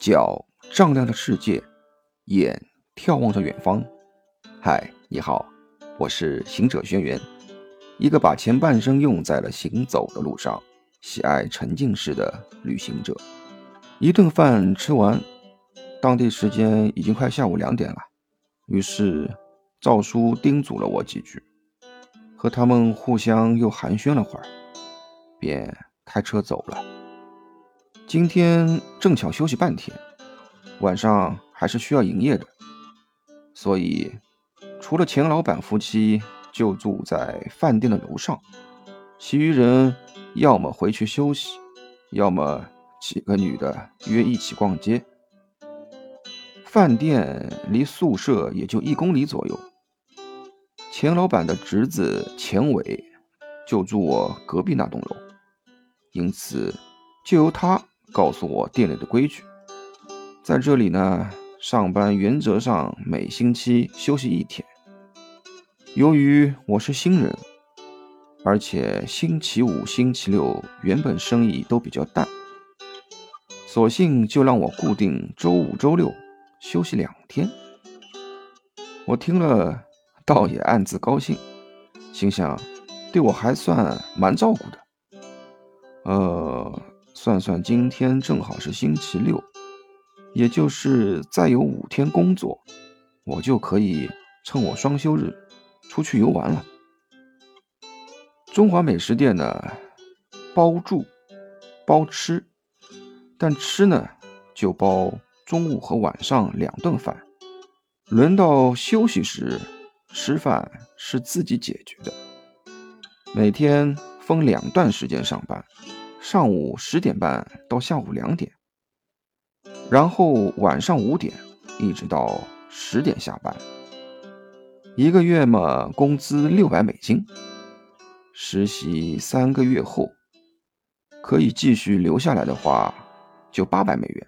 脚丈量着世界，眼眺望着远方。嗨，你好，我是行者轩辕，一个把前半生用在了行走的路上，喜爱沉浸式的旅行者。一顿饭吃完，当地时间已经快下午两点了，于是赵叔叮嘱了我几句，和他们互相又寒暄了会儿，便开车走了。今天正巧休息半天，晚上还是需要营业的，所以除了钱老板夫妻就住在饭店的楼上，其余人要么回去休息，要么几个女的约一起逛街。饭店离宿舍也就一公里左右，钱老板的侄子钱伟就住我隔壁那栋楼，因此就由他。告诉我店里的规矩，在这里呢，上班原则上每星期休息一天。由于我是新人，而且星期五、星期六原本生意都比较淡，索性就让我固定周五、周六休息两天。我听了，倒也暗自高兴，心想，对我还算蛮照顾的。呃。算算，今天正好是星期六，也就是再有五天工作，我就可以趁我双休日出去游玩了。中华美食店呢，包住包吃，但吃呢就包中午和晚上两顿饭，轮到休息时吃饭是自己解决的。每天分两段时间上班。上午十点半到下午两点，然后晚上五点一直到十点下班。一个月嘛，工资六百美金。实习三个月后，可以继续留下来的话，就八百美元，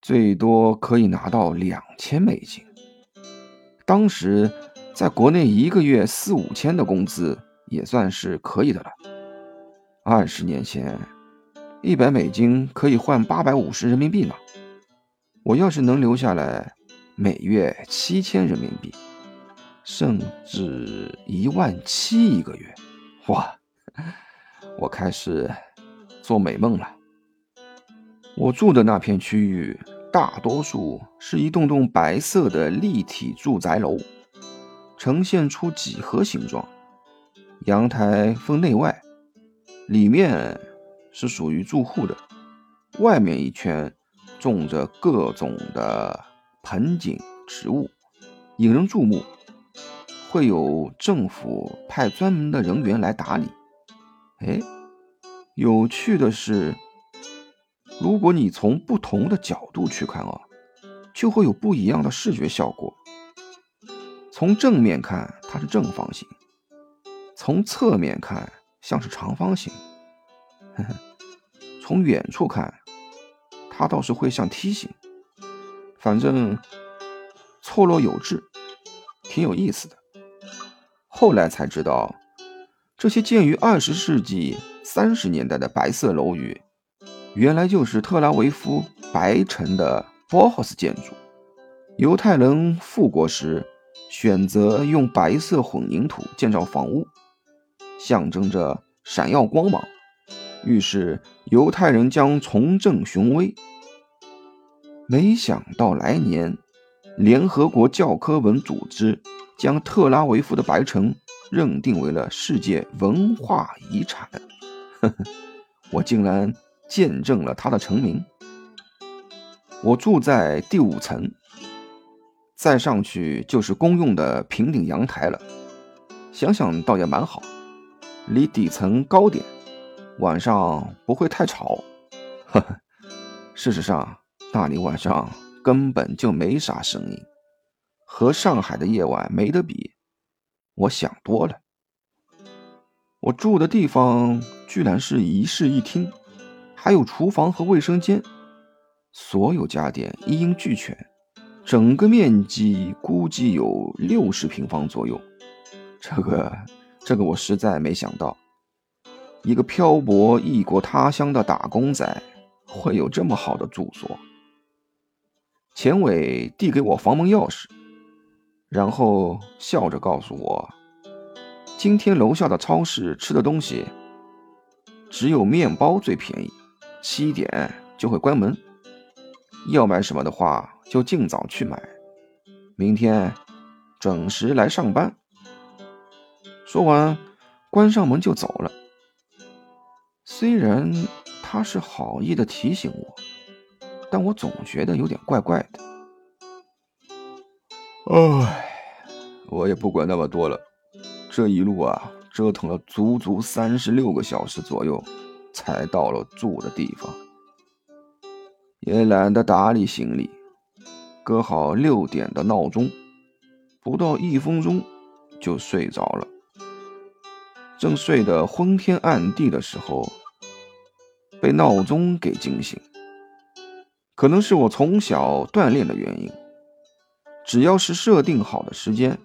最多可以拿到两千美金。当时在国内，一个月四五千的工资也算是可以的了。二十年前，一百美金可以换八百五十人民币呢。我要是能留下来，每月七千人民币，甚至一万七一个月，哇！我开始做美梦了。我住的那片区域，大多数是一栋栋白色的立体住宅楼，呈现出几何形状，阳台分内外。里面是属于住户的，外面一圈种着各种的盆景植物，引人注目。会有政府派专门的人员来打理。哎，有趣的是，如果你从不同的角度去看啊，就会有不一样的视觉效果。从正面看，它是正方形；从侧面看。像是长方形，从远处看，它倒是会像梯形。反正错落有致，挺有意思的。后来才知道，这些建于二十世纪三十年代的白色楼宇，原来就是特拉维夫白城的 Bauhaus 建筑。犹太人复国时，选择用白色混凝土建造房屋。象征着闪耀光芒，预示犹太人将重振雄威。没想到来年，联合国教科文组织将特拉维夫的白城认定为了世界文化遗产。呵呵，我竟然见证了它的成名。我住在第五层，再上去就是公用的平顶阳台了。想想倒也蛮好。离底层高点，晚上不会太吵。呵呵，事实上那里晚上根本就没啥声音，和上海的夜晚没得比。我想多了。我住的地方居然是一室一厅，还有厨房和卫生间，所有家电一应俱全，整个面积估计有六十平方左右。这个。这个我实在没想到，一个漂泊异国他乡的打工仔会有这么好的住所。钱伟递给我房门钥匙，然后笑着告诉我：“今天楼下的超市吃的东西，只有面包最便宜，七点就会关门。要买什么的话，就尽早去买，明天准时来上班。”说完，关上门就走了。虽然他是好意的提醒我，但我总觉得有点怪怪的。唉，我也不管那么多了，这一路啊，折腾了足足三十六个小时左右，才到了住的地方，也懒得打理行李，搁好六点的闹钟，不到一分钟就睡着了。正睡得昏天暗地的时候，被闹钟给惊醒。可能是我从小锻炼的原因，只要是设定好的时间，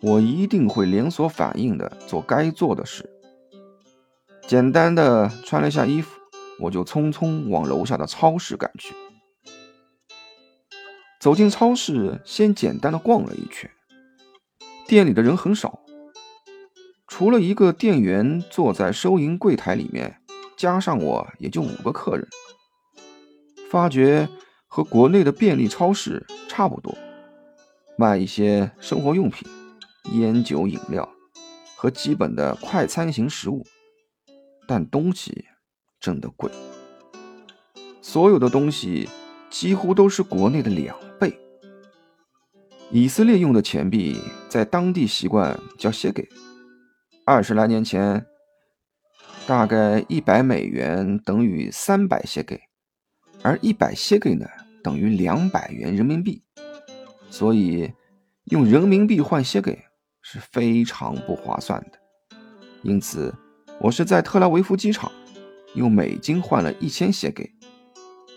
我一定会连锁反应的做该做的事。简单的穿了下衣服，我就匆匆往楼下的超市赶去。走进超市，先简单的逛了一圈，店里的人很少。除了一个店员坐在收银柜台里面，加上我也就五个客人。发觉和国内的便利超市差不多，卖一些生活用品、烟酒饮料和基本的快餐型食物，但东西真的贵。所有的东西几乎都是国内的两倍。以色列用的钱币在当地习惯叫谢给。二十来年前，大概一百美元等于三百谢给，而一百谢给呢等于两百元人民币，所以用人民币换谢给是非常不划算的。因此，我是在特拉维夫机场用美金换了一千谢给，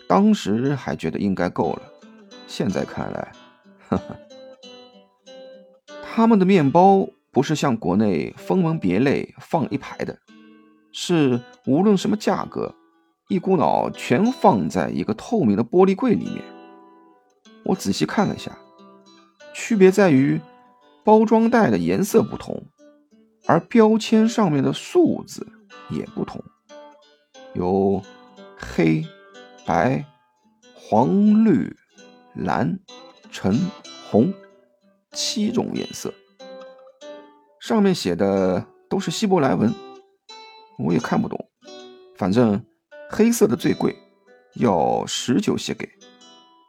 当时还觉得应该够了，现在看来，呵呵，他们的面包。不是像国内分门别类放一排的，是无论什么价格，一股脑全放在一个透明的玻璃柜里面。我仔细看了一下，区别在于包装袋的颜色不同，而标签上面的数字也不同，有黑、白、黄、绿、蓝、橙、红七种颜色。上面写的都是希伯来文，我也看不懂。反正黑色的最贵，要十九谢给，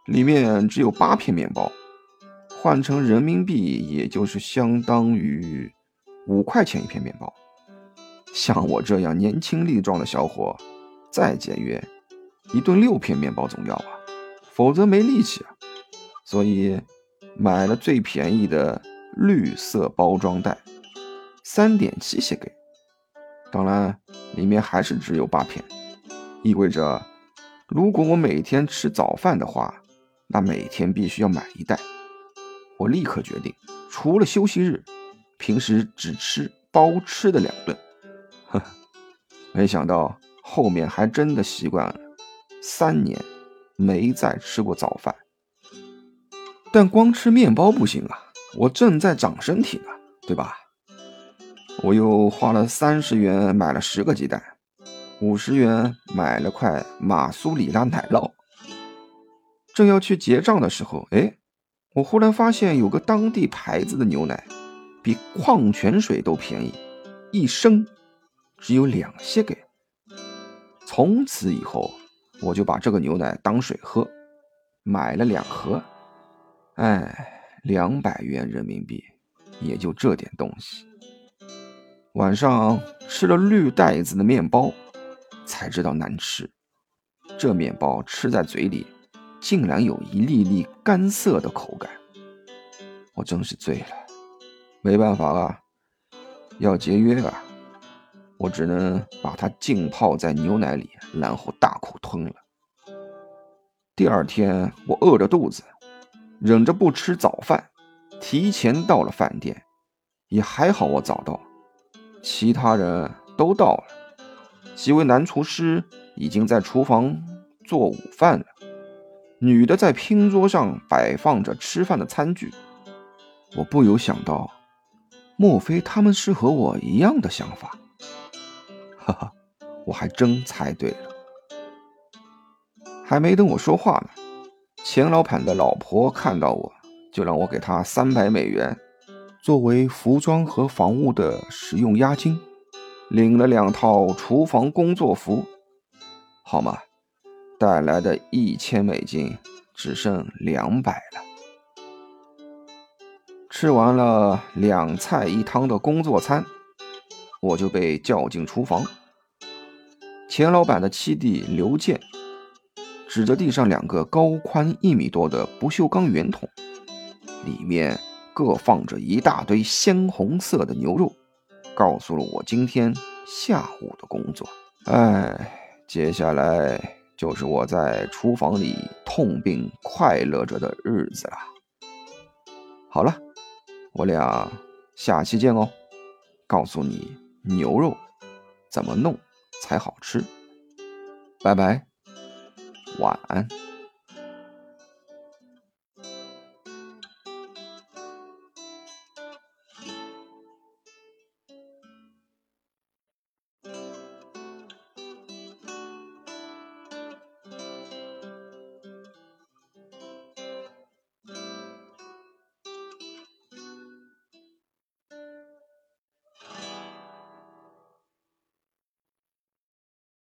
里面只有八片面包，换成人民币也就是相当于五块钱一片面包。像我这样年轻力壮的小伙，再节约，一顿六片面包总要啊，否则没力气啊。所以买了最便宜的绿色包装袋。三点七写给，当然里面还是只有八片，意味着如果我每天吃早饭的话，那每天必须要买一袋。我立刻决定，除了休息日，平时只吃包吃的两顿。呵，没想到后面还真的习惯了，三年没再吃过早饭。但光吃面包不行啊，我正在长身体呢，对吧？我又花了三十元买了十个鸡蛋，五十元买了块马苏里拉奶酪。正要去结账的时候，哎，我忽然发现有个当地牌子的牛奶，比矿泉水都便宜，一升只有两些给。从此以后，我就把这个牛奶当水喝，买了两盒。哎，两百元人民币，也就这点东西。晚上吃了绿袋子的面包，才知道难吃。这面包吃在嘴里，竟然有一粒粒干涩的口感。我真是醉了，没办法了，要节约啊，我只能把它浸泡在牛奶里，然后大口吞了。第二天我饿着肚子，忍着不吃早饭，提前到了饭店。也还好，我早到。其他人都到了，几位男厨师已经在厨房做午饭了。女的在拼桌上摆放着吃饭的餐具，我不由想到，莫非他们是和我一样的想法？哈哈，我还真猜对了。还没等我说话呢，钱老板的老婆看到我，就让我给她三百美元，作为服装和房屋的使用押金，领了两套厨房工作服，好吗？带来的一千美金只剩两百了。吃完了两菜一汤的工作餐，我就被叫进厨房。钱老板的七弟刘健指着地上两个高宽一米多的不锈钢圆筒，里面各放着一大堆鲜红色的牛肉，告诉了我今天下午的工作。哎，接下来。就是我在厨房里痛并快乐着的日子了。好了，我俩下期见哦，告诉你牛肉怎么弄才好吃。拜拜，晚安。